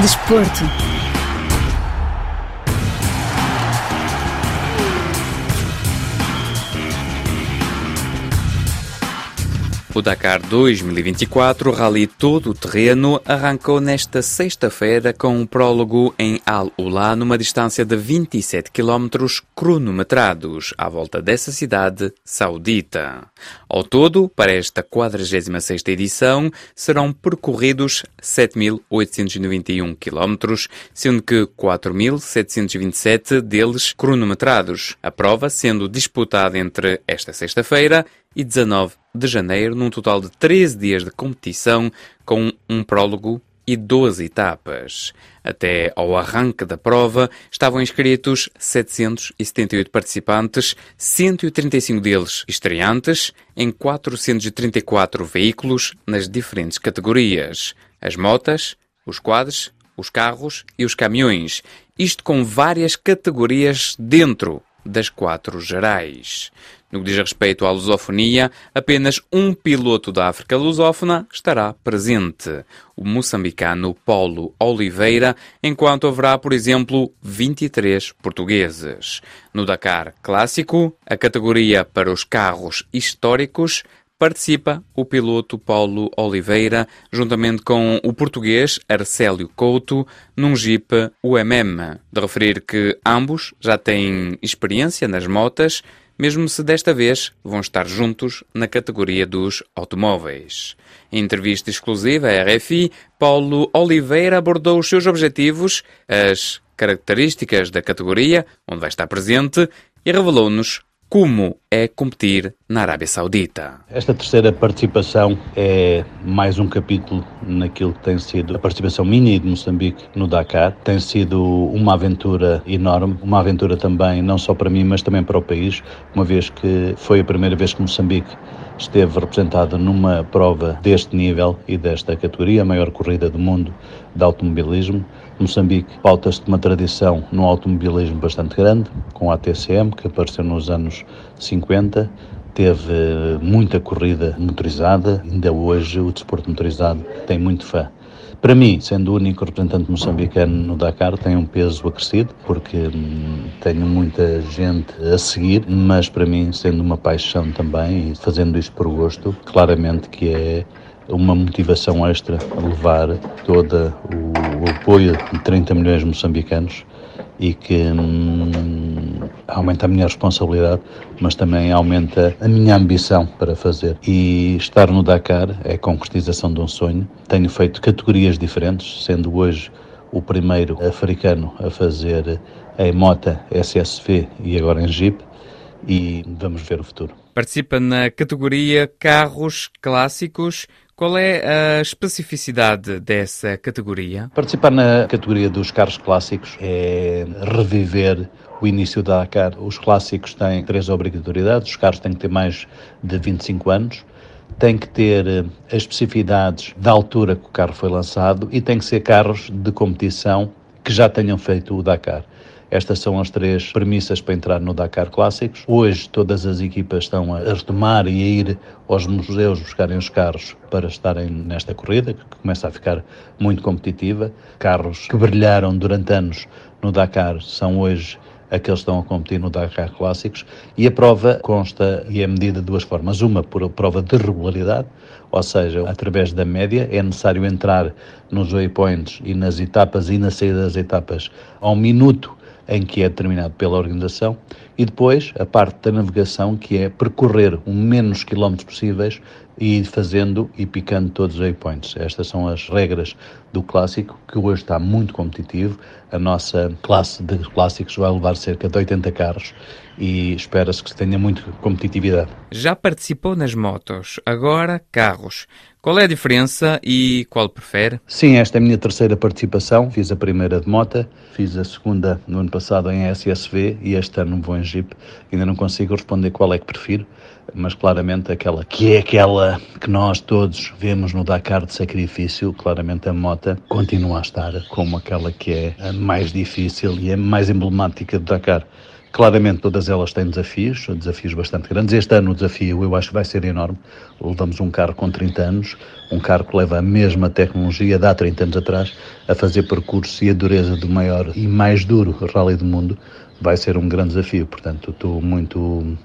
Desporto. O Dakar 2024 Rally Todo o Terreno arrancou nesta sexta-feira com um prólogo em Al-Ula numa distância de 27 km cronometrados à volta dessa cidade saudita. Ao todo, para esta 46ª edição, serão percorridos 7.891 km, sendo que 4.727 deles cronometrados. A prova sendo disputada entre esta sexta-feira e 19 de janeiro, num total de 13 dias de competição, com um prólogo e 12 etapas. Até ao arranque da prova estavam inscritos 778 participantes, 135 deles estreantes, em 434 veículos nas diferentes categorias: as motas, os quadros, os carros e os caminhões, isto com várias categorias dentro das quatro gerais. No que diz respeito à lusofonia, apenas um piloto da África lusófona estará presente, o moçambicano Paulo Oliveira, enquanto haverá, por exemplo, 23 portugueses. No Dakar Clássico, a categoria para os carros históricos, participa o piloto Paulo Oliveira, juntamente com o português Arcélio Couto, num Jeep UMM. De referir que ambos já têm experiência nas motas, mesmo se desta vez vão estar juntos na categoria dos automóveis. Em entrevista exclusiva à RFI, Paulo Oliveira abordou os seus objetivos, as características da categoria, onde vai estar presente, e revelou-nos como é competir na Arábia Saudita. Esta terceira participação é mais um capítulo naquilo que tem sido a participação minha de Moçambique no Dakar. Tem sido uma aventura enorme, uma aventura também não só para mim, mas também para o país, uma vez que foi a primeira vez que Moçambique esteve representada numa prova deste nível e desta categoria, a maior corrida do mundo de automobilismo. Moçambique pauta-se de uma tradição no automobilismo bastante grande, com a ATCM, que apareceu nos anos 50, teve muita corrida motorizada, ainda hoje o desporto motorizado tem muito fã. Para mim, sendo o único representante moçambicano no Dakar, tem um peso acrescido, porque hum, tenho muita gente a seguir, mas para mim, sendo uma paixão também e fazendo isto por gosto, claramente que é uma motivação extra a levar todo o apoio de 30 milhões de moçambicanos e que hum, aumenta a minha responsabilidade, mas também aumenta a minha ambição para fazer. E estar no Dakar é a concretização de um sonho. Tenho feito categorias diferentes, sendo hoje o primeiro africano a fazer em mota SSV e agora em Jeep, e vamos ver o futuro. Participa na categoria carros clássicos. Qual é a especificidade dessa categoria? Participar na categoria dos carros clássicos é reviver o início da Dakar. Os clássicos têm três obrigatoriedades: os carros têm que ter mais de 25 anos, têm que ter eh, as especificidades da altura que o carro foi lançado e têm que ser carros de competição que já tenham feito o Dakar. Estas são as três premissas para entrar no Dakar Clássicos. Hoje todas as equipas estão a retomar e a ir aos museus buscarem os carros para estarem nesta corrida, que começa a ficar muito competitiva. Carros que brilharam durante anos no Dakar são hoje aqueles que estão a competir no Dakar Clássicos e a prova consta e é medida de duas formas. Uma por prova de regularidade, ou seja, através da média é necessário entrar nos waypoints e nas etapas e na saída das etapas ao minuto em que é determinado pela organização, e depois a parte da navegação, que é percorrer o menos quilómetros possíveis e fazendo e picando todos os waypoints. Estas são as regras do clássico, que hoje está muito competitivo. A nossa classe de clássicos vai levar cerca de 80 carros e espera-se que tenha muita competitividade. Já participou nas motos, agora carros. Qual é a diferença e qual prefere? Sim, esta é a minha terceira participação. Fiz a primeira de moto, fiz a segunda no ano passado em SSV e este ano vou em Jeep. Ainda não consigo responder qual é que prefiro, mas claramente aquela que é aquela que nós todos vemos no Dakar de sacrifício, claramente a moto continua a estar como aquela que é a mais difícil e a mais emblemática do Dakar. Claramente todas elas têm desafios, desafios bastante grandes. Este ano o desafio eu acho que vai ser enorme. Levamos um carro com 30 anos, um carro que leva a mesma tecnologia de há 30 anos atrás a fazer percurso e a dureza do maior e mais duro rally do mundo. Vai ser um grande desafio, portanto estou muito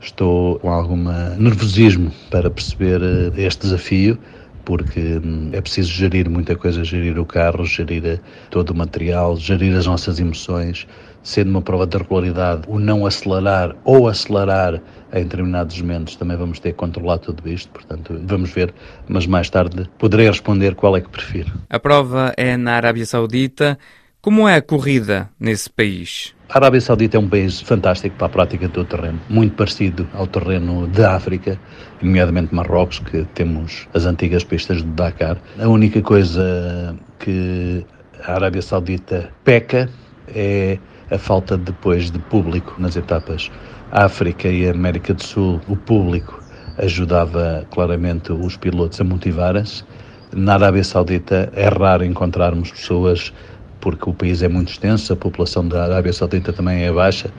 estou com algum nervosismo para perceber eh, este desafio porque hum, é preciso gerir muita coisa, gerir o carro, gerir eh, todo o material, gerir as nossas emoções, sendo uma prova de regularidade, o não acelerar ou acelerar em determinados momentos, também vamos ter que controlar tudo isto, portanto, vamos ver, mas mais tarde poderei responder qual é que prefiro. A prova é na Arábia Saudita. Como é a corrida nesse país? A Arábia Saudita é um país fantástico para a prática do terreno, muito parecido ao terreno da África, nomeadamente Marrocos, que temos as antigas pistas do Dakar. A única coisa que a Arábia Saudita peca é a falta depois de público nas etapas. África e América do Sul, o público ajudava claramente os pilotos a motivarem-se. Na Arábia Saudita é raro encontrarmos pessoas porque o país é muito extenso, a população da Arábia Saudita também é baixa,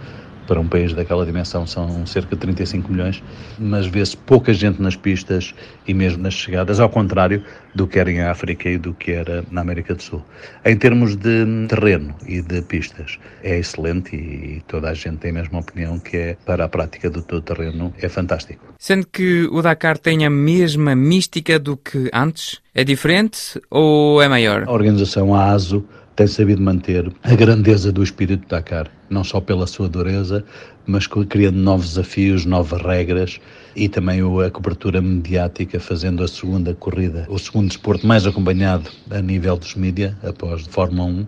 para um país daquela dimensão são cerca de 35 milhões, mas vê-se pouca gente nas pistas e mesmo nas chegadas, ao contrário do que era em África e do que era na América do Sul. Em termos de terreno e de pistas, é excelente e toda a gente tem a mesma opinião que é para a prática do todo terreno é fantástico. Sendo que o Dakar tem a mesma mística do que antes, é diferente ou é maior? A organização a ASO tem sabido manter a grandeza do espírito Dakar, não só pela sua dureza, mas criando novos desafios, novas regras e também a cobertura mediática, fazendo a segunda corrida, o segundo desporto mais acompanhado a nível dos mídias, após Fórmula 1,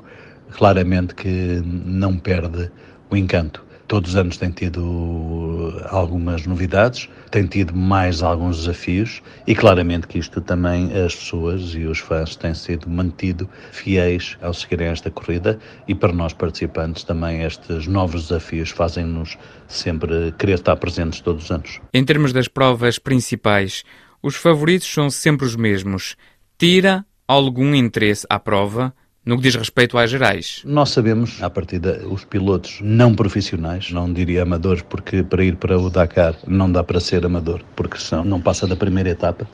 claramente que não perde o encanto. Todos os anos tem tido algumas novidades, tem tido mais alguns desafios e claramente que isto também as pessoas e os fãs têm sido mantido fiéis ao seguirem esta corrida e para nós participantes também estes novos desafios fazem-nos sempre querer estar presentes todos os anos. Em termos das provas principais, os favoritos são sempre os mesmos. Tira algum interesse à prova? No que diz respeito às gerais? Nós sabemos, à partida, os pilotos não profissionais, não diria amadores, porque para ir para o Dakar não dá para ser amador, porque senão não passa da primeira etapa,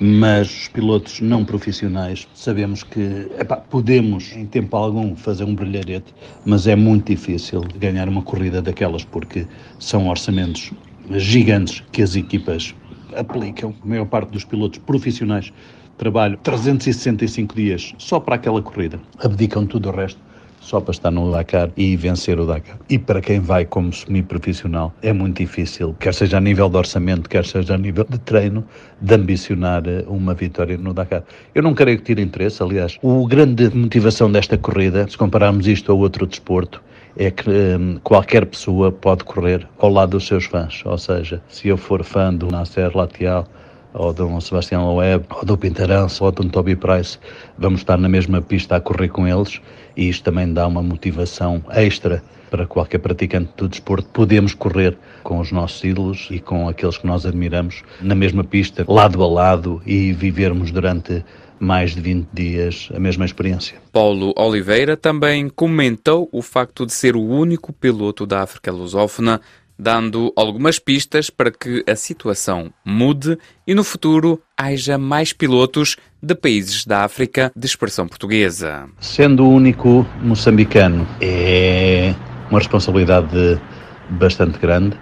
mas os pilotos não profissionais sabemos que epá, podemos, em tempo algum, fazer um brilharete, mas é muito difícil ganhar uma corrida daquelas, porque são orçamentos gigantes que as equipas aplicam. A maior parte dos pilotos profissionais trabalho 365 dias só para aquela corrida. Abdicam tudo o resto só para estar no Dakar e vencer o Dakar. E para quem vai como semi-profissional é muito difícil, quer seja a nível de orçamento, quer seja a nível de treino, de ambicionar eh, uma vitória no Dakar. Eu não creio que tire interesse, aliás, o grande motivação desta corrida, se compararmos isto a outro desporto, é que hum, qualquer pessoa pode correr ao lado dos seus fãs. Ou seja, se eu for fã do Nasser Latial, ou do Sebastião Loeb, ou do Pintaranço, ou do Toby Price, vamos estar na mesma pista a correr com eles e isto também dá uma motivação extra para qualquer praticante do desporto. Podemos correr com os nossos ídolos e com aqueles que nós admiramos na mesma pista, lado a lado e vivermos durante mais de 20 dias a mesma experiência. Paulo Oliveira também comentou o facto de ser o único piloto da África lusófona dando algumas pistas para que a situação mude e no futuro haja mais pilotos de países da África de expressão portuguesa. Sendo o único moçambicano, é uma responsabilidade bastante grande.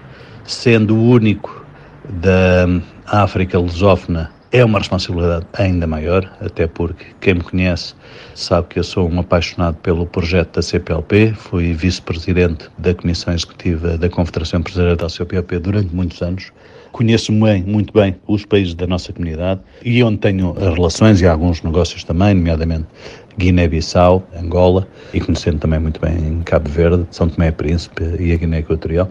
Sendo o único da África lusófona, é uma responsabilidade ainda maior, até porque quem me conhece sabe que eu sou um apaixonado pelo projeto da CPLP, fui vice-presidente da Comissão Executiva da Confederação Empresarial da CPLP durante muitos anos. Conheço bem, muito bem os países da nossa comunidade e onde tenho relações e alguns negócios também, nomeadamente Guiné-Bissau, Angola e conhecendo também muito bem Cabo Verde, São Tomé e Príncipe e a Guiné Equatorial.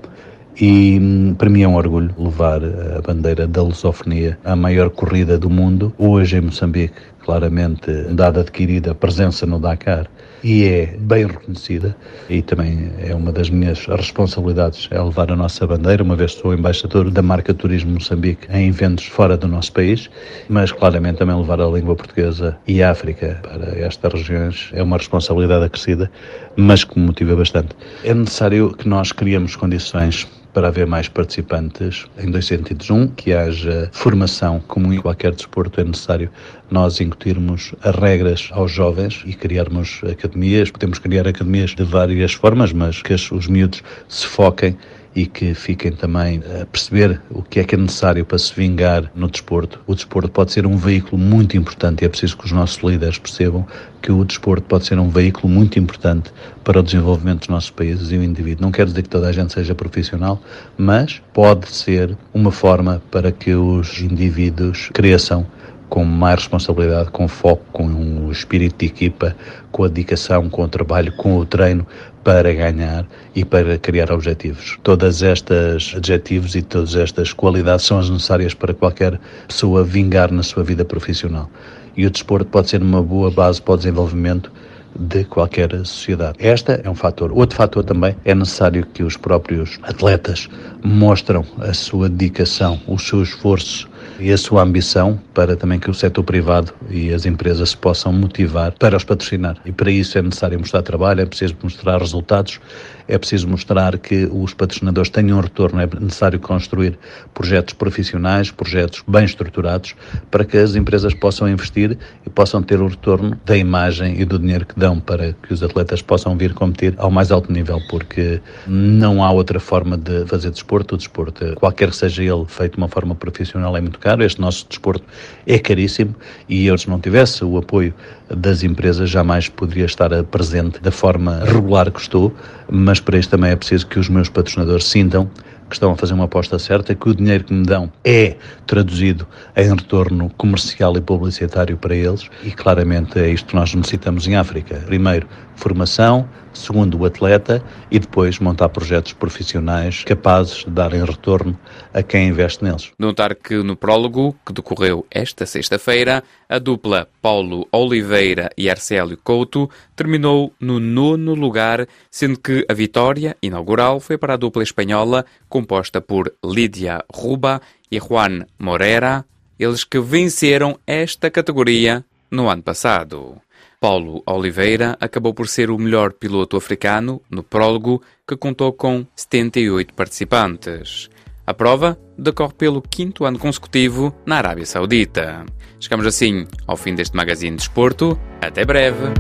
E hum, para mim é um orgulho levar a bandeira da lusofonia à maior corrida do mundo, hoje em Moçambique, claramente dada adquirida presença no Dakar e é bem reconhecida e também é uma das minhas responsabilidades é levar a nossa bandeira, uma vez sou embaixador da marca Turismo Moçambique em eventos fora do nosso país, mas claramente também levar a língua portuguesa e a África para estas regiões é uma responsabilidade acrescida, mas que me motiva bastante. É necessário que nós criemos condições para haver mais participantes em dois sentidos. Um, que haja formação, como em qualquer desporto é necessário nós incutirmos as regras aos jovens e criarmos academias. Podemos criar academias de várias formas, mas que os miúdos se foquem e que fiquem também a perceber o que é que é necessário para se vingar no desporto. O desporto pode ser um veículo muito importante e é preciso que os nossos líderes percebam que o desporto pode ser um veículo muito importante para o desenvolvimento dos nossos países e o indivíduo. Não quero dizer que toda a gente seja profissional, mas pode ser uma forma para que os indivíduos cresçam com mais responsabilidade, com foco, com um espírito de equipa, com a dedicação, com o trabalho, com o treino para ganhar e para criar objetivos. Todas estas adjetivos e todas estas qualidades são as necessárias para qualquer pessoa vingar na sua vida profissional. E o desporto pode ser uma boa base para o desenvolvimento de qualquer sociedade. Esta é um fator. Outro fator também é necessário que os próprios atletas mostram a sua dedicação, o seu esforço e a sua ambição para também que o setor privado e as empresas se possam motivar para os patrocinar. E para isso é necessário mostrar trabalho, é preciso mostrar resultados, é preciso mostrar que os patrocinadores tenham um retorno, é necessário construir projetos profissionais, projetos bem estruturados, para que as empresas possam investir e possam ter o retorno da imagem e do dinheiro que dão para que os atletas possam vir competir ao mais alto nível, porque não há outra forma de fazer desporto. O desporto, qualquer que seja ele feito de uma forma profissional, é muito caro. Este nosso desporto é caríssimo e eu, se não tivesse o apoio das empresas, jamais poderia estar presente da forma regular que estou, mas para isso também é preciso que os meus patrocinadores sintam que estão a fazer uma aposta certa, que o dinheiro que me dão é traduzido em retorno comercial e publicitário para eles e claramente é isto que nós necessitamos em África. Primeiro, formação, segundo o atleta e depois montar projetos profissionais capazes de darem retorno a quem investe neles. Notar que no prólogo, que decorreu esta sexta-feira, a dupla Paulo Oliveira e Arcélio Couto terminou no nono lugar, sendo que a vitória inaugural foi para a dupla espanhola composta por Lídia Ruba e Juan Moreira, eles que venceram esta categoria no ano passado. Paulo Oliveira acabou por ser o melhor piloto africano no prólogo, que contou com 78 participantes. A prova decorre pelo quinto ano consecutivo na Arábia Saudita. Chegamos assim ao fim deste magazine de esporto. Até breve!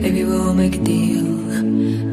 Maybe we'll make a deal.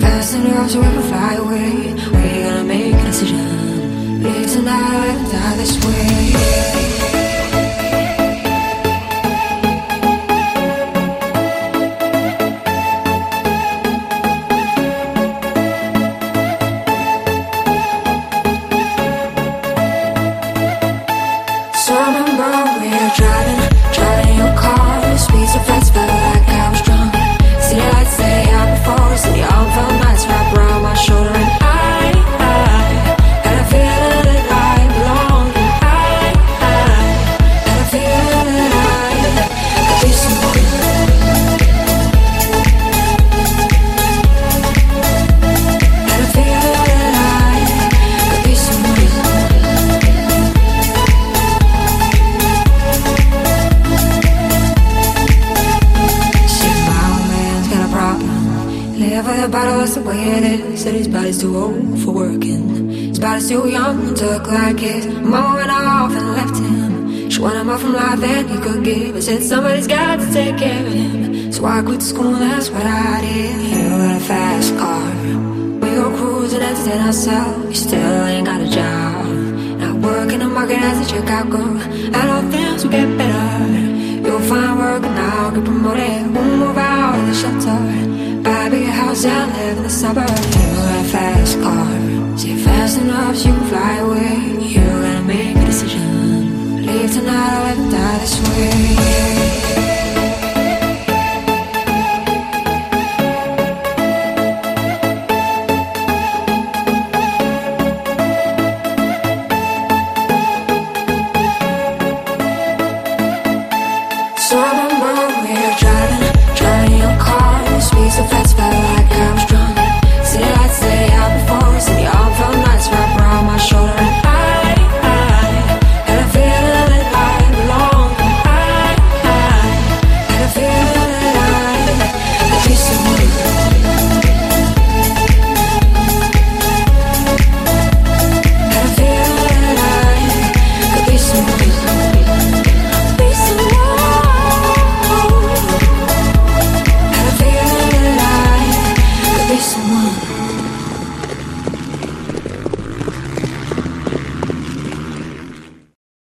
Fast enough so we can fly away. We're gonna make a decision. Live tonight die this way. She wanted more from life than he could give. I said somebody's got to take care of him. So I quit school, that's what I did. You got a fast car. We go cruising, entertain ourselves. You still ain't got a job. Not working the market as a Chicago. And all things will get better. You'll find work and I'll get promoted. We'll move out of the shelter. Buy a big house and live in the suburbs. You got a fast car. Say fast enough, so you can fly away. You gotta make a decision tonight I would die this way